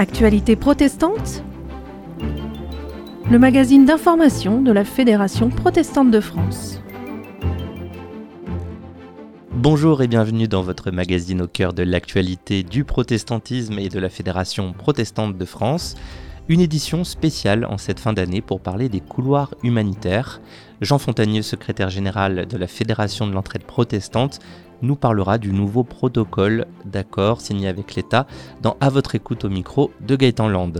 Actualité protestante Le magazine d'information de la Fédération protestante de France. Bonjour et bienvenue dans votre magazine au cœur de l'actualité du protestantisme et de la Fédération protestante de France. Une édition spéciale en cette fin d'année pour parler des couloirs humanitaires. Jean Fontanier, secrétaire général de la Fédération de l'entraide protestante, nous parlera du nouveau protocole d'accord signé avec l'État dans À votre écoute au micro de Gaëtan Land.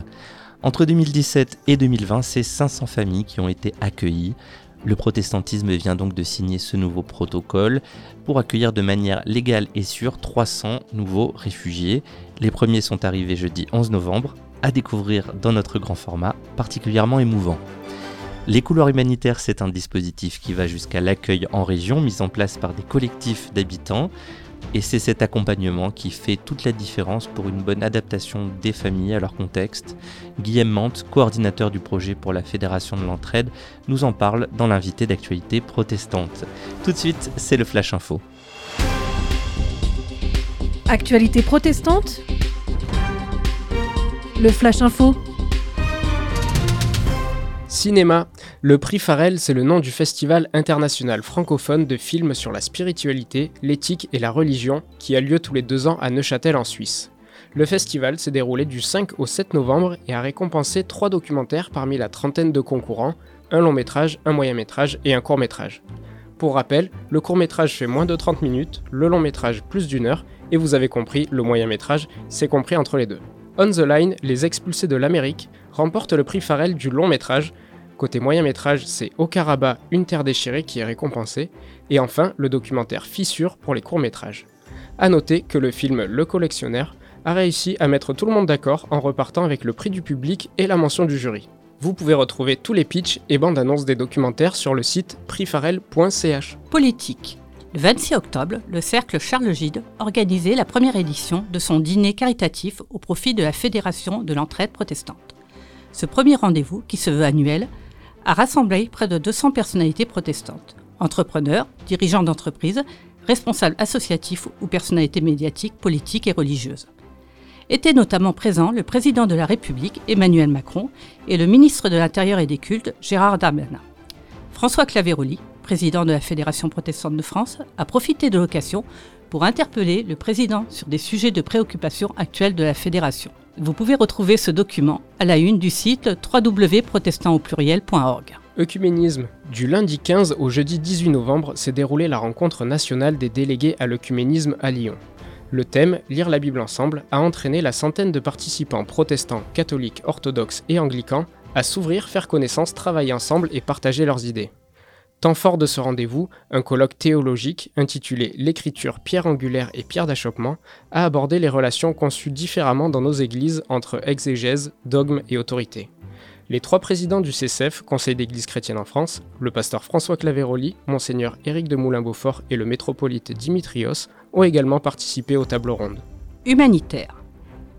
Entre 2017 et 2020, c'est 500 familles qui ont été accueillies. Le protestantisme vient donc de signer ce nouveau protocole pour accueillir de manière légale et sûre 300 nouveaux réfugiés. Les premiers sont arrivés jeudi 11 novembre, à découvrir dans notre grand format, particulièrement émouvant. Les couloirs humanitaires, c'est un dispositif qui va jusqu'à l'accueil en région mis en place par des collectifs d'habitants. Et c'est cet accompagnement qui fait toute la différence pour une bonne adaptation des familles à leur contexte. Guillaume Mante, coordinateur du projet pour la Fédération de l'entraide, nous en parle dans l'invité d'actualité protestante. Tout de suite, c'est le Flash Info. Actualité protestante Le Flash Info Cinéma. Le prix Farel, c'est le nom du festival international francophone de films sur la spiritualité, l'éthique et la religion qui a lieu tous les deux ans à Neuchâtel en Suisse. Le festival s'est déroulé du 5 au 7 novembre et a récompensé trois documentaires parmi la trentaine de concurrents, un long métrage, un moyen métrage et un court métrage. Pour rappel, le court métrage fait moins de 30 minutes, le long métrage plus d'une heure, et vous avez compris, le moyen métrage, c'est compris entre les deux. On the Line, Les Expulsés de l'Amérique, remporte le prix Farrell du long métrage. Côté moyen métrage, c'est Au Karabakh, Une terre déchirée qui est récompensé. Et enfin, le documentaire Fissure pour les courts métrages. A noter que le film Le Collectionneur a réussi à mettre tout le monde d'accord en repartant avec le prix du public et la mention du jury. Vous pouvez retrouver tous les pitchs et bandes annonces des documentaires sur le site prixfarel.ch. Politique. Le 26 octobre, le Cercle Charles Gide organisait la première édition de son dîner caritatif au profit de la Fédération de l'entraide protestante. Ce premier rendez-vous, qui se veut annuel, a rassemblé près de 200 personnalités protestantes, entrepreneurs, dirigeants d'entreprises, responsables associatifs ou personnalités médiatiques, politiques et religieuses. Étaient notamment présents le président de la République, Emmanuel Macron, et le ministre de l'Intérieur et des Cultes, Gérard Darmanin. François Claveroli, président de la Fédération protestante de France, a profité de l'occasion pour interpeller le président sur des sujets de préoccupation actuels de la Fédération. Vous pouvez retrouver ce document à la une du site www.protestantaupluriel.org. Œcuménisme. Du lundi 15 au jeudi 18 novembre s'est déroulée la rencontre nationale des délégués à l'œcuménisme à Lyon. Le thème, Lire la Bible ensemble, a entraîné la centaine de participants protestants, catholiques, orthodoxes et anglicans à s'ouvrir, faire connaissance, travailler ensemble et partager leurs idées. Temps fort de ce rendez-vous, un colloque théologique intitulé L'écriture pierre angulaire et pierre d'achoppement a abordé les relations conçues différemment dans nos églises entre exégèse, dogme et autorité. Les trois présidents du CCF, Conseil d'Église chrétienne en France, le pasteur François Claveroli, Monseigneur Éric de Moulin-Beaufort et le métropolite Dimitrios ont également participé aux tables rondes. Humanitaire.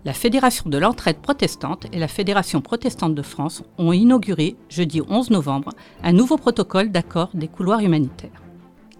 La Fédération de l'entraide protestante et la Fédération protestante de France ont inauguré, jeudi 11 novembre, un nouveau protocole d'accord des couloirs humanitaires.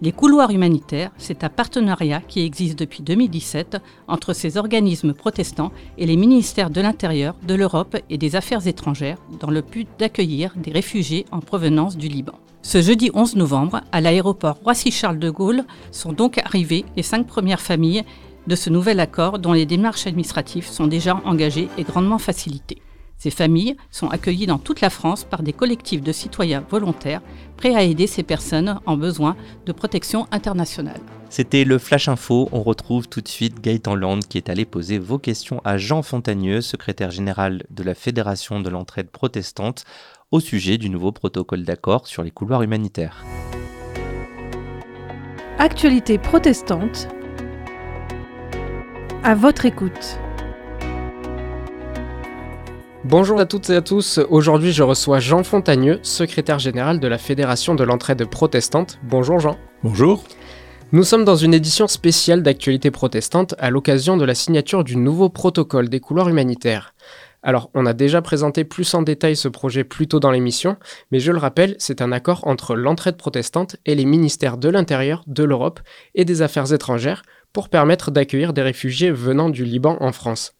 Les couloirs humanitaires, c'est un partenariat qui existe depuis 2017 entre ces organismes protestants et les ministères de l'Intérieur, de l'Europe et des Affaires étrangères dans le but d'accueillir des réfugiés en provenance du Liban. Ce jeudi 11 novembre, à l'aéroport Roissy-Charles de Gaulle, sont donc arrivées les cinq premières familles de ce nouvel accord dont les démarches administratives sont déjà engagées et grandement facilitées. Ces familles sont accueillies dans toute la France par des collectifs de citoyens volontaires prêts à aider ces personnes en besoin de protection internationale. C'était le Flash Info. On retrouve tout de suite Gaëtan Land qui est allé poser vos questions à Jean Fontagneux, secrétaire général de la Fédération de l'entraide protestante, au sujet du nouveau protocole d'accord sur les couloirs humanitaires. Actualité protestante à votre écoute. Bonjour à toutes et à tous, aujourd'hui je reçois Jean Fontagneux, secrétaire général de la Fédération de l'entraide protestante. Bonjour Jean. Bonjour. Nous sommes dans une édition spéciale d'actualité protestante à l'occasion de la signature du nouveau protocole des couloirs humanitaires. Alors, on a déjà présenté plus en détail ce projet plus tôt dans l'émission, mais je le rappelle, c'est un accord entre l'entraide protestante et les ministères de l'Intérieur, de l'Europe et des Affaires étrangères pour permettre d'accueillir des réfugiés venant du Liban en France.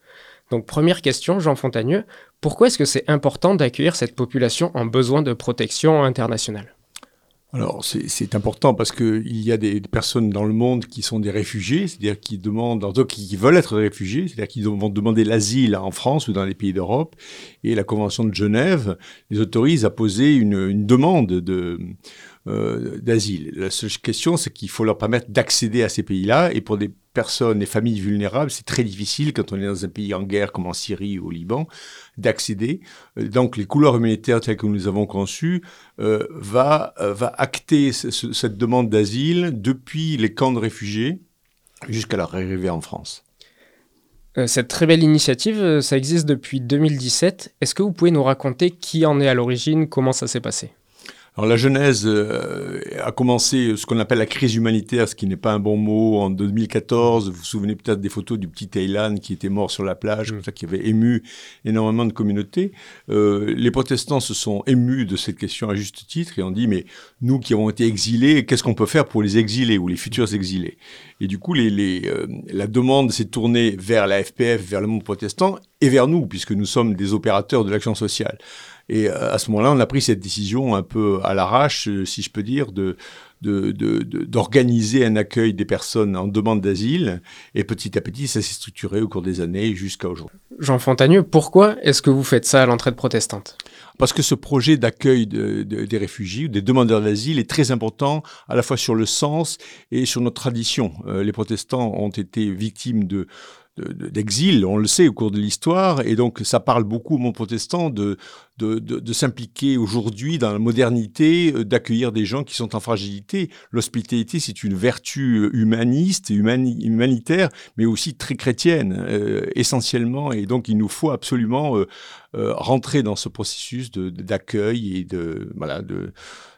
Donc première question, Jean Fontagneux, pourquoi est-ce que c'est important d'accueillir cette population en besoin de protection internationale? Alors, c'est important parce qu'il y a des, personnes dans le monde qui sont des réfugiés, c'est-à-dire qui demandent, qui veulent être réfugiés, c'est-à-dire qui vont demander l'asile en France ou dans les pays d'Europe. Et la Convention de Genève les autorise à poser une, une demande de, euh, d'asile. La seule question, c'est qu'il faut leur permettre d'accéder à ces pays-là. Et pour des personnes et familles vulnérables, c'est très difficile quand on est dans un pays en guerre comme en Syrie ou au Liban d'accéder. Euh, donc les couloirs humanitaires tels que nous les avons conçus euh, va, va acter cette demande d'asile depuis les camps de réfugiés jusqu'à leur arrivée en France. Cette très belle initiative, ça existe depuis 2017. Est-ce que vous pouvez nous raconter qui en est à l'origine, comment ça s'est passé? Alors la Genèse euh, a commencé ce qu'on appelle la crise humanitaire, ce qui n'est pas un bon mot, en 2014. Vous vous souvenez peut-être des photos du petit Thailand qui était mort sur la plage, mm. ça, qui avait ému énormément de communautés. Euh, les protestants se sont émus de cette question à juste titre et ont dit, mais nous qui avons été exilés, qu'est-ce qu'on peut faire pour les exilés ou les futurs exilés? Et du coup, les, les, euh, la demande s'est tournée vers la FPF, vers le monde protestant et vers nous, puisque nous sommes des opérateurs de l'action sociale. Et euh, à ce moment-là, on a pris cette décision un peu à l'arrache, euh, si je peux dire, de d'organiser de, de, un accueil des personnes en demande d'asile. Et petit à petit, ça s'est structuré au cours des années jusqu'à aujourd'hui. Jean Fontagneux, pourquoi est-ce que vous faites ça à l'entraide protestante? Parce que ce projet d'accueil de, des réfugiés, des demandeurs d'asile, est très important à la fois sur le sens et sur notre tradition. Euh, les protestants ont été victimes de d'exil, on le sait au cours de l'histoire, et donc ça parle beaucoup au monde protestant de, de, de, s'impliquer aujourd'hui dans la modernité, euh, d'accueillir des gens qui sont en fragilité. L'hospitalité, c'est une vertu humaniste, humanitaire, mais aussi très chrétienne, euh, essentiellement, et donc il nous faut absolument euh, rentrer dans ce processus d'accueil et de, voilà, de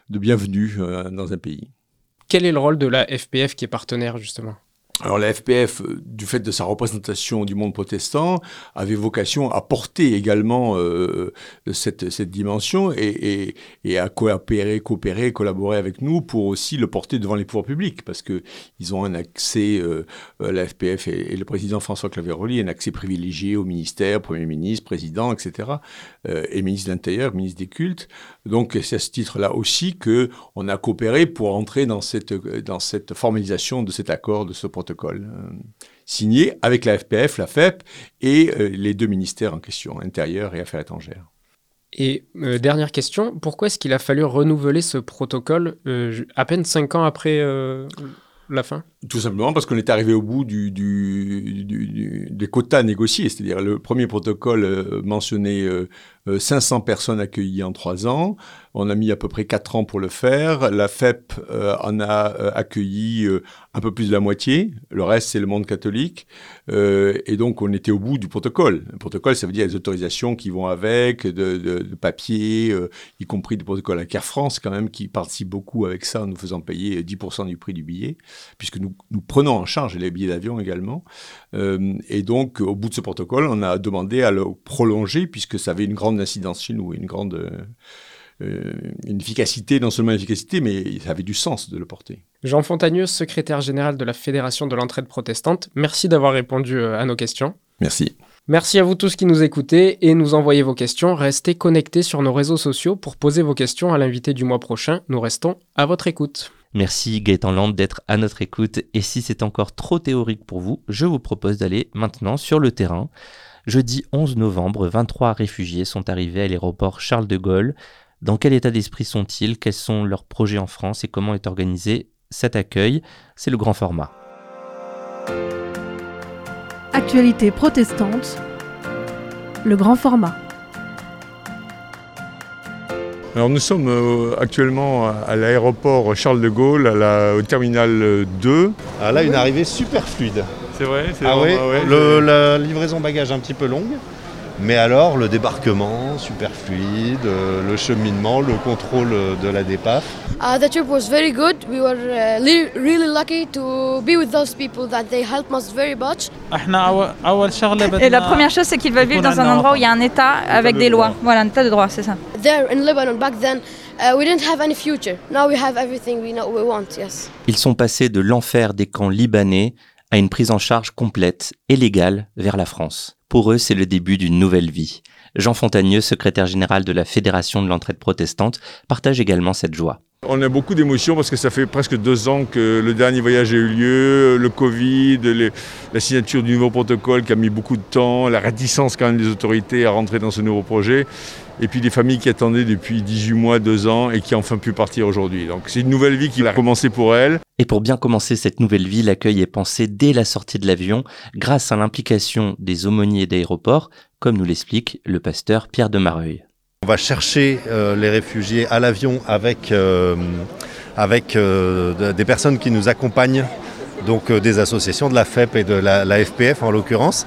bienvenue dans un pays. Quel est le rôle de la FPF qui est partenaire justement? Alors la FPF, euh, du fait de sa représentation du monde protestant, avait vocation à porter également euh, cette, cette, dimension et, et, à coopérer, coopérer, collaborer avec nous pour aussi le porter devant les pouvoirs publics, parce que ils ont un accès, euh, la FPF et, le président François Claveroli, un accès privilégié au ministère, Premier ministre, président, etc., et ministre de l'Intérieur, ministre des Cultes. Donc c'est à ce titre-là aussi que on a coopéré pour entrer dans cette, dans cette formalisation de cet accord, de ce protocole euh, signé avec la FPF, la FEP et euh, les deux ministères en question, intérieur et affaires étrangères. Et euh, dernière question, pourquoi est-ce qu'il a fallu renouveler ce protocole à peine cinq ans après Tout simplement parce qu'on est arrivé au bout du, des quotas négociés. C'est-à-dire le premier protocole euh, mentionnait 500 euh, personnes accueillies en trois ans. On a mis à peu près quatre ans pour le faire. La FEP euh, en a accueilli un peu plus de la moitié. Le reste, c'est le monde catholique. et donc, on était au bout du protocole. Le protocole, ça veut dire les autorisations qui vont avec, de, de, papier, y compris des protocoles à Air France, quand même, qui participe beaucoup avec ça en nous faisant payer 10% du prix du billet puisque nous, nous, prenons en charge les billets d'avion également. Euh, et donc, au bout de ce protocole, on a demandé à le prolonger, puisque ça avait une grande incidence chez nous, une grande euh, une efficacité, non seulement une efficacité, mais ça avait du sens de le porter. Jean Fontagneux, secrétaire général de la Fédération de l'entraide protestante, merci d'avoir répondu euh, à nos questions. Merci. Merci à vous tous qui nous écoutez et nous envoyez vos questions. Restez connectés sur nos réseaux sociaux pour poser vos questions à l'invité du mois prochain. Nous restons à votre écoute. Merci Gaëtan Land d'être à notre écoute et si c'est encore trop théorique pour vous, je vous propose d'aller maintenant sur le terrain. Jeudi 11 novembre, 23 réfugiés sont arrivés à l'aéroport Charles de Gaulle. Dans quel état d'esprit sont-ils? Quels sont leurs projets en France? Et comment est organisé cet accueil? C'est le grand format. Actualité protestante, le grand format. Alors nous sommes euh, actuellement à l'aéroport Charles de Gaulle, au terminal 2. Ah, là, une arrivée super fluide. C'est vrai Ah oui, la livraison bagage un petit peu longue. Mais alors, le débarquement, super fluide, euh, le cheminement, le contrôle de la DEPAF. Uh, the trip was very good. We were uh, really lucky to be with those people that they helped us very much. Et la première chose, c'est qu'ils veulent vivre dans un endroit où il y a un État avec des lois. Voilà, un État de droit, c'est ça. There in Lebanon back then, uh, we didn't have any future. Now we have everything we, know, we want, yes. Ils sont passés de l'enfer des camps libanais à une prise en charge complète et légale vers la France. Pour eux, c'est le début d'une nouvelle vie. Jean Fontagneux, secrétaire général de la Fédération de l'entraide protestante, partage également cette joie. On a beaucoup d'émotions parce que ça fait presque deux ans que le dernier voyage a eu lieu, le Covid, la signature du nouveau protocole qui a mis beaucoup de temps, la réticence quand même des autorités à rentrer dans ce nouveau projet, et puis des familles qui attendaient depuis 18 mois, deux ans et qui ont enfin pu partir aujourd'hui. Donc c'est une nouvelle vie qui a commencé pour elles. Et pour bien commencer cette nouvelle vie, l'accueil est pensé dès la sortie de l'avion grâce à l'implication des aumôniers d'aéroport, comme nous l'explique le pasteur Pierre de Mareuil. On va chercher euh, les réfugiés à l'avion avec, euh, euh, des personnes qui nous accompagnent, donc des associations de la FEP et de la FPF en l'occurrence,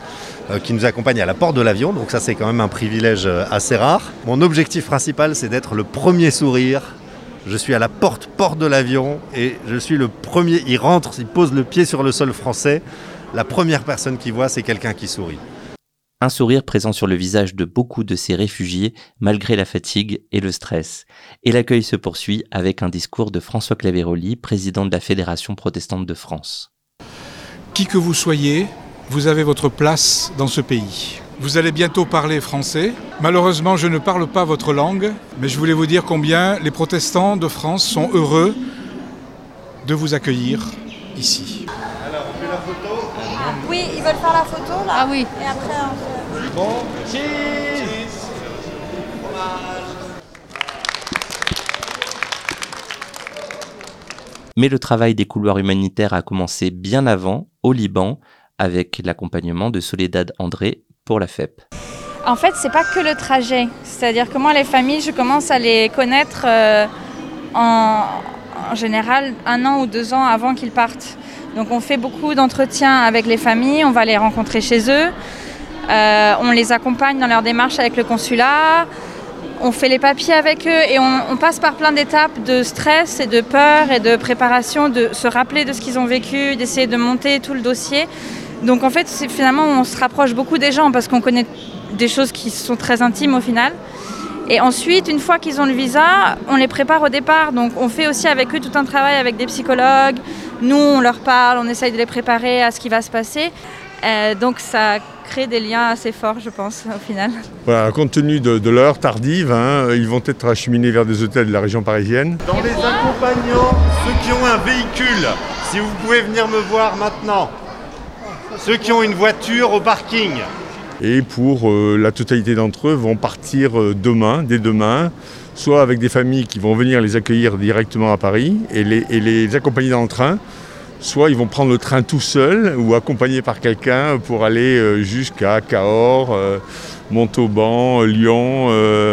qui nous accompagnent à la porte de l'avion. Donc ça c'est quand même un privilège assez rare. Mon objectif principal c'est d'être le premier sourire. Je suis à la porte, porte de l'avion et je suis le premier. Il rentre, il pose le pied sur le sol français. La première personne qu'il voit c'est quelqu'un qui sourit. Un sourire présent sur le visage de beaucoup de ces réfugiés malgré la fatigue et le stress. Et l'accueil se poursuit avec un discours de François Claveroli, président de la Fédération protestante de France. Qui que vous soyez, vous avez votre place dans ce pays. Vous allez bientôt parler français. Malheureusement, je ne parle pas votre langue, mais je voulais vous dire combien les protestants de France sont heureux de vous accueillir ici. Alors, on fait la photo Oui, ils veulent faire la photo là. Ah oui. Et après, on Bon, cheese Mais le travail des couloirs humanitaires a commencé bien avant, au Liban, avec l'accompagnement de Soledad André pour la FEP. En fait, c'est pas que le trajet. C'est-à-dire que moi, les familles, je commence à les connaître euh, en, général un an ou deux ans avant qu'ils partent. Donc on fait beaucoup d'entretiens avec les familles, on va les rencontrer chez eux. Euh, on les accompagne dans leur démarche avec le consulat, on fait les papiers avec eux et on, passe par plein d'étapes de stress et de peur et de préparation, de se rappeler de ce qu'ils ont vécu, d'essayer de monter tout le dossier. Donc en fait, finalement, on se rapproche beaucoup des gens parce qu'on connaît des choses qui sont très intimes au final. Et ensuite, une fois qu'ils ont le visa, on les prépare au départ. Donc on fait aussi avec eux tout un travail avec des psychologues. Nous, on leur parle, on essaye de les préparer à ce qui va se passer. Euh, donc ça crée des liens assez forts, je pense, au final. Voilà, compte tenu de, l'heure tardive, hein, ils vont être acheminés vers des hôtels de la région parisienne. Dans les accompagnants, ceux qui ont un véhicule, si vous pouvez venir me voir maintenant. Ceux qui ont une voiture au parking. Et pour euh, la totalité d'entre eux vont partir euh, demain, dès demain, soit avec des familles qui vont venir les accueillir directement à Paris et les, accompagner dans le train, soit ils vont prendre le train tout seuls ou accompagnés par quelqu'un pour aller euh, jusqu'à Cahors, Montauban, Lyon,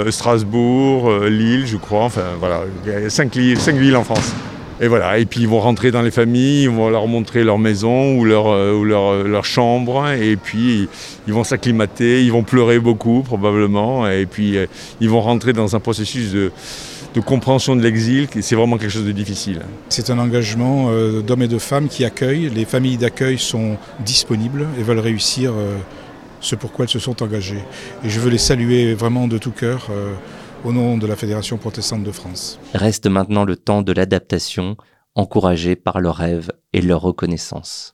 Strasbourg, Lille, je crois. Enfin voilà, cinq, villes en France. Et voilà, et puis ils vont rentrer dans les familles, ils vont leur montrer leur maison ou leur, ou leur, chambre, et puis ils vont s'acclimater, ils vont pleurer beaucoup probablement, et puis ils vont rentrer dans un processus de, compréhension de l'exil, c'est vraiment quelque chose de difficile. C'est un engagement euh, d'hommes et de femmes qui accueillent. Les familles d'accueil sont disponibles et veulent réussir euh, ce pourquoi elles se sont engagées. Et je veux les saluer vraiment de tout cœur euh, au nom de la Fédération protestante de France. Reste maintenant le temps de l'adaptation, encouragé par leurs rêves et leur reconnaissance.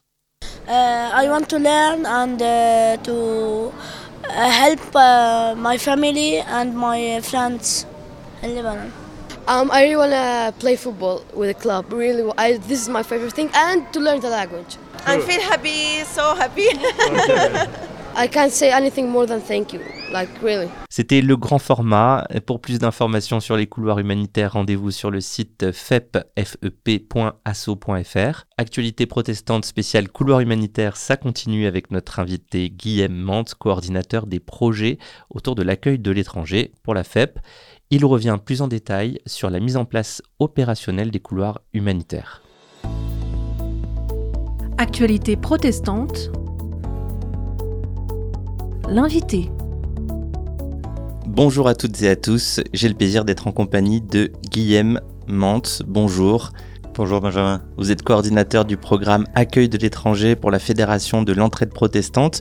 Uh, I want to learn and uh, to uh, help uh, my family and my friends in Lebanon. Um, I really want to play football with a club. Really, I, this is my favorite thing, and to learn the language. I feel happy, so happy. I can't say anything more than thank you. Like really? C'était le grand format. Pour plus d'informations sur les couloirs humanitaires, rendez-vous sur le site fep.asso.fr. Actualité protestante spéciale couloir humanitaire, ça continue avec notre invité Guillaume Mante, coordinateur des projets autour de l'accueil de l'étranger pour la FEP. Il revient plus en détail sur la mise en place opérationnelle des couloirs humanitaires. Actualité protestante. L'invité. Bonjour à toutes et à tous, j'ai le plaisir d'être en compagnie de Guillaume Mante. Bonjour. Bonjour Benjamin. Vous êtes coordinateur du programme Accueil de l'étranger pour la Fédération de l'entraide protestante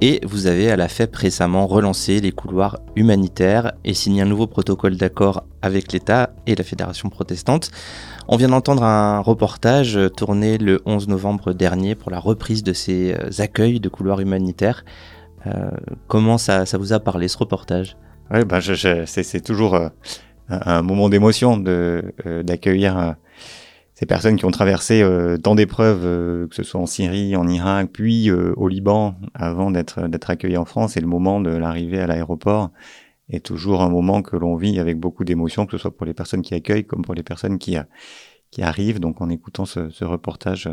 Et vous avez à la FEP récemment relancé les couloirs humanitaires et signé un nouveau protocole d'accord avec l'État et la Fédération protestante. On vient d'entendre un reportage tourné le 11 novembre dernier pour la reprise de ces euh, accueils de couloirs humanitaires. Euh, comment ça, vous a parlé ce reportage? Oui, ben c'est toujours euh, un moment d'émotion d'accueillir ces personnes qui ont traversé euh, tant d'épreuves, euh, que ce soit en Syrie, en Irak, puis euh, au Liban, avant d'être d'être accueillis en France, et le moment de l'arrivée à l'aéroport est toujours un moment que l'on vit avec beaucoup d'émotion, que ce soit pour les personnes qui accueillent comme pour les personnes qui qui arrivent. Donc, en écoutant ce, ce reportage,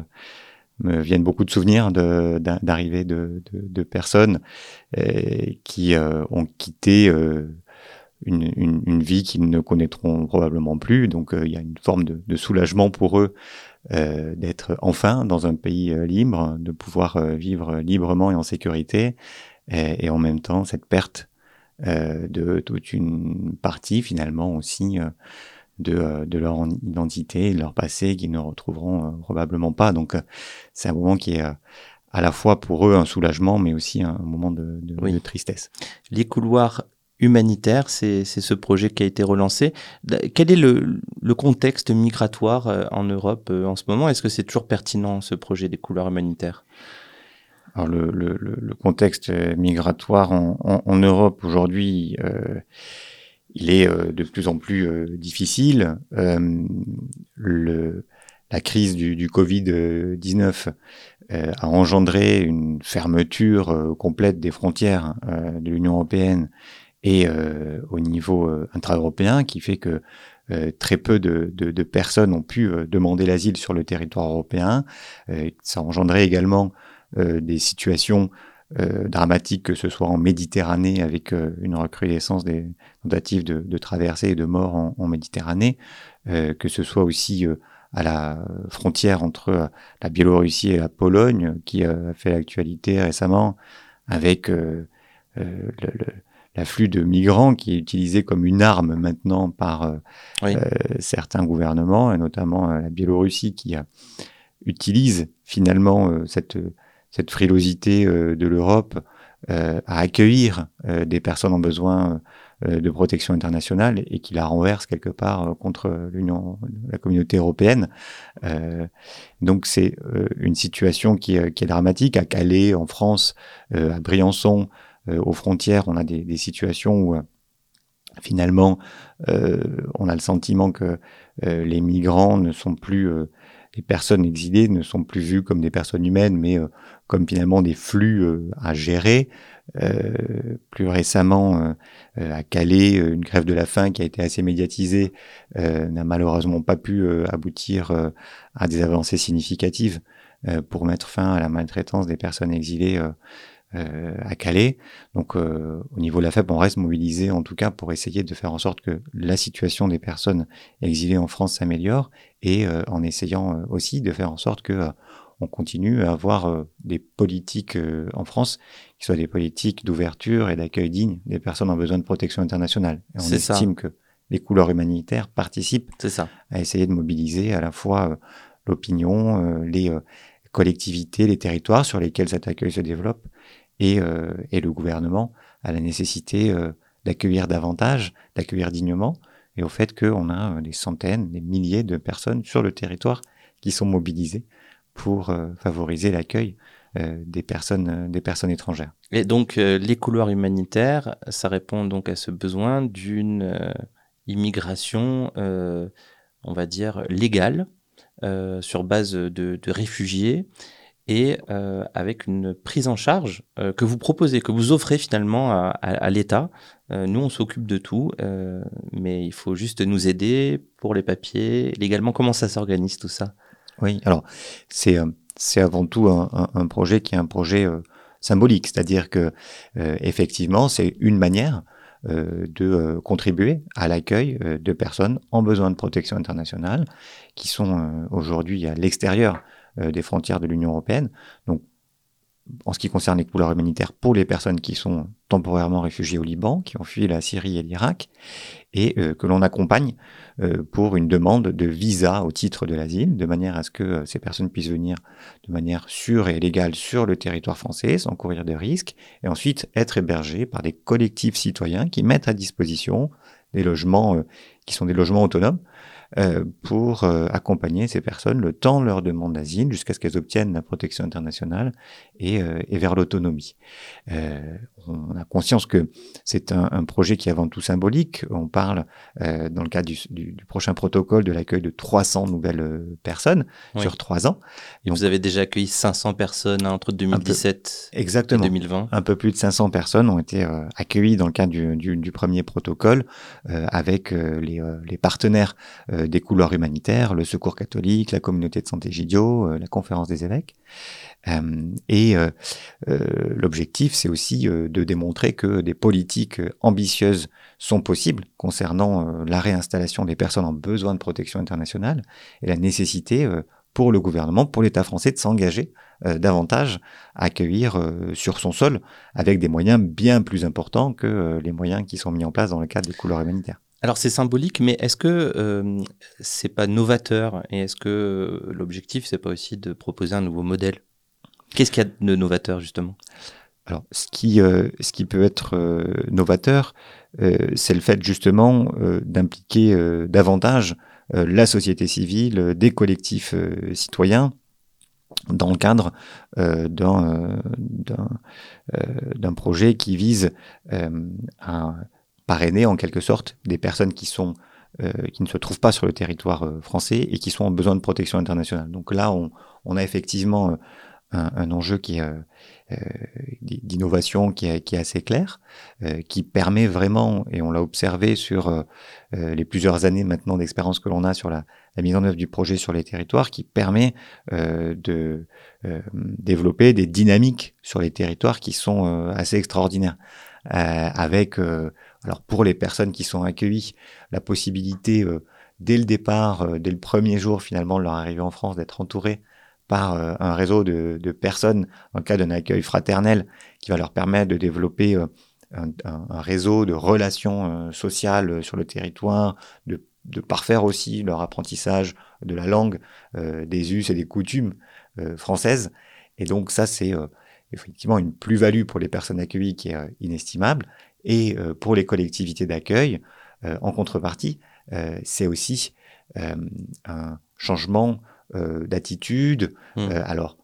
me viennent beaucoup de souvenirs d'arrivée de, personnes qui ont quitté une, une, vie qu'ils ne connaîtront probablement plus. Donc euh, il y a une forme de, soulagement pour eux euh, d'être enfin dans un pays euh, libre, de pouvoir euh, vivre librement et en sécurité, et en même temps cette perte de toute une partie finalement aussi de, de, leur identité, de leur passé qu'ils ne retrouveront probablement pas. Donc c'est un moment qui est à la fois pour eux un soulagement, mais aussi un moment de, de, de tristesse. Les couloirs humanitaire, c'est ce projet qui a été relancé. Quel est le, contexte migratoire euh, en Europe euh, en ce moment? Est-ce que c'est toujours pertinent ce projet des couloirs humanitaires? Alors le, contexte migratoire en, Europe aujourd'hui, euh, il est de plus en plus difficile. le, la crise du, du Covid-19 a engendré une fermeture complète des frontières de l'Union européenne et euh, au niveau euh, intra-européen, qui fait que euh, très peu de, de, de, personnes ont pu demander l'asile sur le territoire européen. ça a engendré également des situations dramatiques, que ce soit en Méditerranée, avec une recrudescence des tentatives de, de traversée et de mort en, en Méditerranée, que ce soit aussi à la frontière entre la Biélorussie et la Pologne, qui a fait l'actualité récemment, avec l'afflux de migrants qui est utilisé comme une arme maintenant par euh, euh, certains gouvernements, et notamment euh, la Biélorussie qui utilise finalement cette, cette frilosité de l'Europe à accueillir des personnes en besoin de protection internationale et qui la renverse quelque part contre l'Union, la communauté européenne. donc c'est une situation qui, est dramatique. À Calais, en France, à Briançon, euh, aux frontières, on a des, situations où euh, finalement, euh, on a le sentiment que les migrants ne sont plus, les personnes exilées ne sont plus vues comme des personnes humaines, mais comme finalement des flux à gérer. plus récemment, à Calais, une grève de la faim qui a été assez médiatisée n'a malheureusement pas pu aboutir à des avancées significatives pour mettre fin à la maltraitance des personnes exilées euh, à Calais. Donc euh, au niveau de la FEP, on reste mobilisé en tout cas pour essayer de faire en sorte que la situation des personnes exilées en France s'améliore et euh, en essayant aussi de faire en sorte que on continue à avoir des politiques en France qui soient des politiques d'ouverture et d'accueil digne des personnes en besoin de protection internationale. Et on estime que les couleurs humanitaires participent ça. à essayer de mobiliser à la fois l'opinion, les collectivités, les territoires sur lesquels cet accueil se développe et, euh, et le gouvernement a la nécessité euh, d'accueillir davantage, d'accueillir dignement, et au fait qu'on a euh, des centaines, des milliers de personnes sur le territoire qui sont mobilisées pour favoriser l'accueil des personnes des personnes étrangères. Et donc les couloirs humanitaires, ça répond donc à ce besoin d'une immigration, on va dire légale, sur base de réfugiés et euh, avec une prise en charge euh, que vous proposez, que vous offrez finalement à, à, l'État. Euh, nous, on s'occupe de tout, euh, mais il faut juste nous aider pour les papiers. Légalement, comment ça s'organise tout ça? Oui, alors c'est euh, c'est avant tout un, un, un, projet qui est un projet symbolique, c'est-à-dire que effectivement, c'est une manière de contribuer à l'accueil de personnes en besoin de protection internationale qui sont aujourd'hui à l'extérieur euh, des frontières de l'Union européenne. En ce qui concerne les couloirs humanitaires pour les personnes qui sont temporairement réfugiées au Liban, qui ont fui la Syrie et l'Irak, et euh, que l'on accompagne euh, pour une demande de visa au titre de l'asile, de manière à ce que euh, ces personnes puissent venir de manière sûre et légale sur le territoire français, sans courir de risques, et ensuite être hébergées par des collectifs citoyens qui mettent à disposition des logements qui sont des logements autonomes, euh, pour euh, accompagner ces personnes le temps de leur demande d'asile jusqu'à ce qu'elles obtiennent la protection internationale et, euh, et vers l'autonomie. on a conscience que c'est un, un, projet qui est avant tout symbolique. On parle dans le cadre du, du, du, prochain protocole de l'accueil de 300 nouvelles personnes sur trois ans. Et vous avez déjà accueilli 500 personnes entre 2017 exactement, et 2020. Un peu plus de 500 personnes ont été accueillies dans le cadre du, du premier protocole avec les, les partenaires des couloirs humanitaires, le Secours catholique, la communauté de santé Gidio, euh, la conférence des évêques. Euh, et euh, l'objectif, c'est aussi de démontrer que des politiques ambitieuses sont possibles concernant la réinstallation des personnes en besoin de protection internationale et la nécessité pour le gouvernement, pour l'État français, de s'engager davantage à accueillir sur son sol avec des moyens bien plus importants que les moyens qui sont mis en place dans le cadre des couloirs humanitaires. Alors c'est symbolique, mais est-ce que euh, c'est pas novateur et est-ce que euh, l'objectif c'est pas aussi de proposer un nouveau modèle? Qu'est-ce qu'il y a de novateur justement? Alors ce qui euh, ce qui peut être novateur, c'est le fait justement d'impliquer davantage la société civile, des collectifs citoyens dans le cadre d'un projet qui vise à parrainer en quelque sorte des personnes qui sont euh, qui ne se trouvent pas sur le territoire euh, français et qui sont en besoin de protection internationale. Donc là, on, on a effectivement euh, un, un, enjeu qui est d'innovation qui est, qui est, assez clair, qui permet vraiment, et on l'a observé sur les plusieurs années maintenant d'expérience que l'on a sur la, la, mise en œuvre du projet sur les territoires, qui permet de développer des dynamiques sur les territoires qui sont assez extraordinaires, avec alors pour les personnes qui sont accueillies, la possibilité euh, dès le départ, euh, dès le premier jour finalement de leur arrivée en France, d'être entourés par euh, un réseau de, personnes le cadre d'un accueil fraternel qui va leur permettre de développer un, réseau de relations sociales sur le territoire, de, parfaire aussi leur apprentissage de la langue, des us et des coutumes françaises. Et donc ça, c'est effectivement une plus-value pour les personnes accueillies qui est inestimable. Et euh, pour les collectivités d'accueil, euh, en contrepartie, euh, c'est aussi un changement d'attitude. Mmh. alors,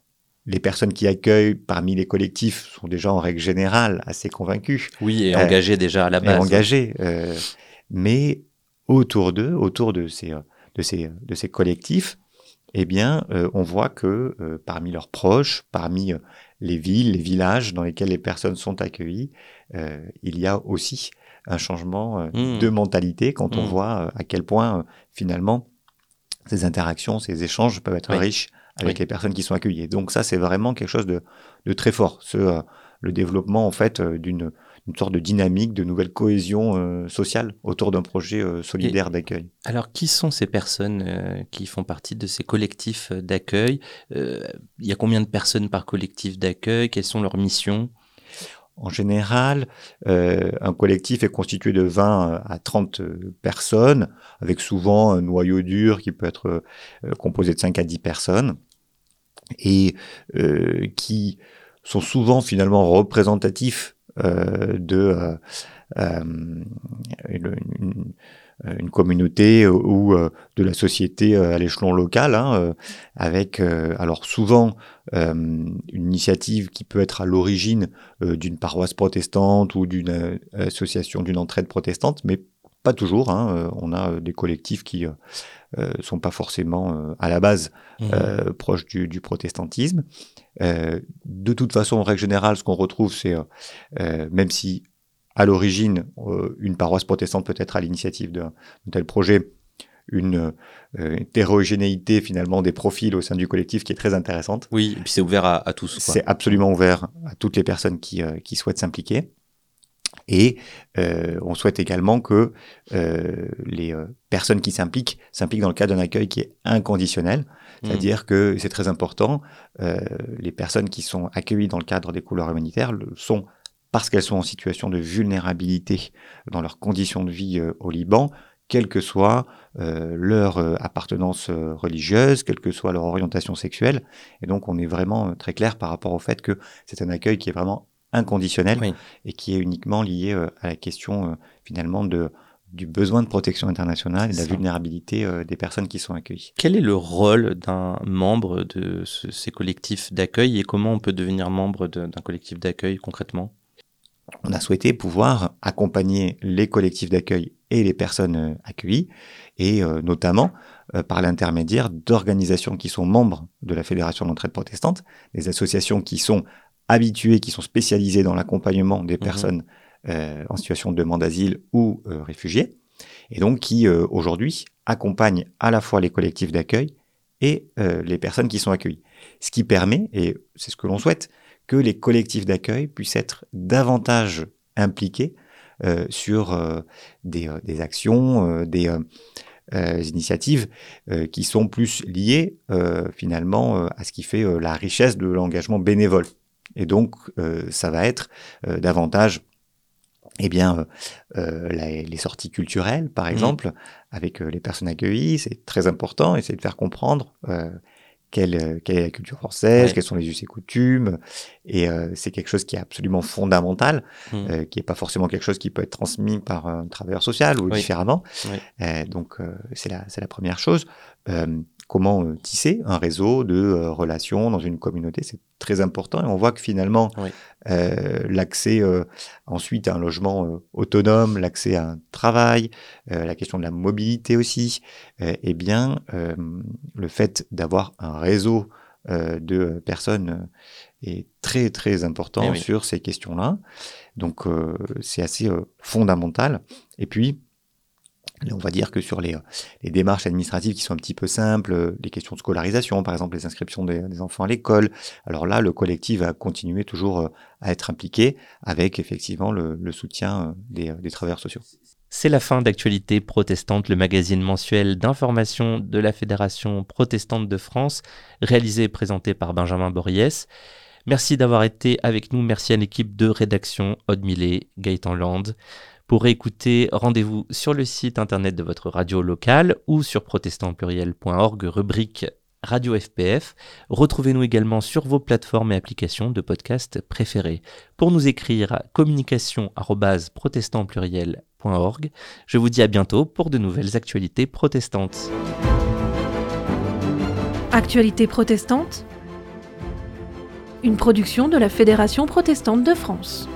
les personnes qui accueillent parmi les collectifs sont déjà en règle générale assez convaincus. Oui, et engagés déjà à la base. engagés. Euh, mais autour d'eux, autour de ces, de ces, de ces collectifs, eh bien, euh, on voit que parmi leurs proches, parmi les villes, les villages dans lesquels les personnes sont accueillies, euh, il y a aussi un changement euh, mmh. de mentalité quand on mmh. voit euh, à quel point finalement ces interactions, ces échanges peuvent être riches avec les personnes qui sont accueillies. Donc ça, c'est vraiment quelque chose de, de très fort. Ce, le développement en fait d'une une sorte de dynamique, de nouvelle cohésion euh, sociale autour d'un projet euh, solidaire d'accueil. Alors, qui sont ces personnes euh, qui font partie de ces collectifs d'accueil Il y a combien de personnes par collectif d'accueil? Quelles sont leurs missions? En général, un collectif est constitué de 20 à 30 personnes, avec souvent un noyau dur qui peut être composé de 5 à 10 personnes, et qui sont souvent finalement représentatifs de euh, euh, une, une, communauté ou de la société à l'échelon local, hein, avec alors souvent une initiative qui peut être à l'origine d'une paroisse protestante ou d'une association d'une entraide protestante, mais pas toujours. Hein, on a des collectifs qui euh, sont pas forcément à la base mmh. proches du, du protestantisme. Euh, de toute façon, en règle générale, ce qu'on retrouve, c'est, euh, euh, même si à l'origine, une paroisse protestante peut être à l'initiative d'un tel projet, une hétérogénéité finalement des profils au sein du collectif qui est très intéressante. Oui, et puis c'est ouvert à, à tous. C'est absolument ouvert à toutes les personnes qui, qui souhaitent s'impliquer. Et euh, on souhaite également que euh, les euh, personnes qui s'impliquent s'impliquent dans le cadre d'un accueil qui est inconditionnel, mmh. c'est-à-dire que c'est très important, les personnes qui sont accueillies dans le cadre des couleurs humanitaires le sont parce qu'elles sont en situation de vulnérabilité dans leurs conditions de vie au Liban, quelle que soit leur appartenance religieuse, quelle que soit leur orientation sexuelle. Et donc on est vraiment très clair par rapport au fait que c'est un accueil qui est vraiment inconditionnel et qui est uniquement lié euh, à la question euh, finalement de du besoin de protection internationale et de la vulnérabilité euh, des personnes qui sont accueillies. Quel est le rôle d'un membre de ces collectifs d'accueil et comment on peut devenir membre d'un collectif d'accueil concrètement? On a souhaité pouvoir accompagner les collectifs d'accueil et les personnes accueillies et notamment par l'intermédiaire d'organisations qui sont membres de la Fédération d'entraide protestante, des associations qui sont habitués, qui sont spécialisés dans l'accompagnement des mhm. personnes euh, en situation de demande d'asile ou euh, réfugiés, et donc qui euh, aujourd'hui accompagnent à la fois les collectifs d'accueil et les personnes qui sont accueillies. Ce qui permet, et c'est ce que l'on souhaite, que les collectifs d'accueil puissent être davantage impliqués sur des, des, actions, des initiatives qui sont plus liées finalement à ce qui fait la richesse de l'engagement bénévole. Et donc, euh, ça va être euh, davantage eh bien, euh, les sorties culturelles, par mmh. exemple, avec les personnes accueillies, c'est très important, essayer de faire comprendre quelle, quelle, est la culture française, quels sont les us et coutumes, et c'est quelque chose qui est absolument fondamental, mmh. qui n'est pas forcément quelque chose qui peut être transmis par un travailleur social ou différemment. donc, c'est la, la première chose comment euh, tisser un réseau de euh, relations dans une communauté, c'est très important. Et on voit que finalement, euh, l'accès ensuite à un logement autonome, l'accès à un travail, la question de la mobilité aussi, eh bien, le fait d'avoir un réseau de personnes est très très important eh sur ces questions-là. Donc c'est assez fondamental. Et puis on va dire que sur les, démarches administratives qui sont un petit peu simples, les questions de scolarisation, par exemple les inscriptions des, enfants à l'école, alors là, le collectif va continuer toujours euh, à être impliqué avec effectivement le, soutien euh, des, euh, des travailleurs sociaux. C'est la fin d'Actualité protestante, le magazine mensuel d'information de la Fédération protestante de France, réalisé et présenté par Benjamin Boriès. Merci d'avoir été avec nous. Merci à l'équipe de rédaction Aude Millet, Gaëtan Land. Pour écouter, rendez-vous sur le site internet de votre radio locale ou sur protestantpluriel.org, rubrique Radio FPF. Retrouvez-nous également sur vos plateformes et applications de podcast préférées. Pour nous écrire, communication@protestantpluriel.org. Je vous dis à bientôt pour de nouvelles actualités protestantes. Actualités protestantes Une production de la Fédération protestante de France.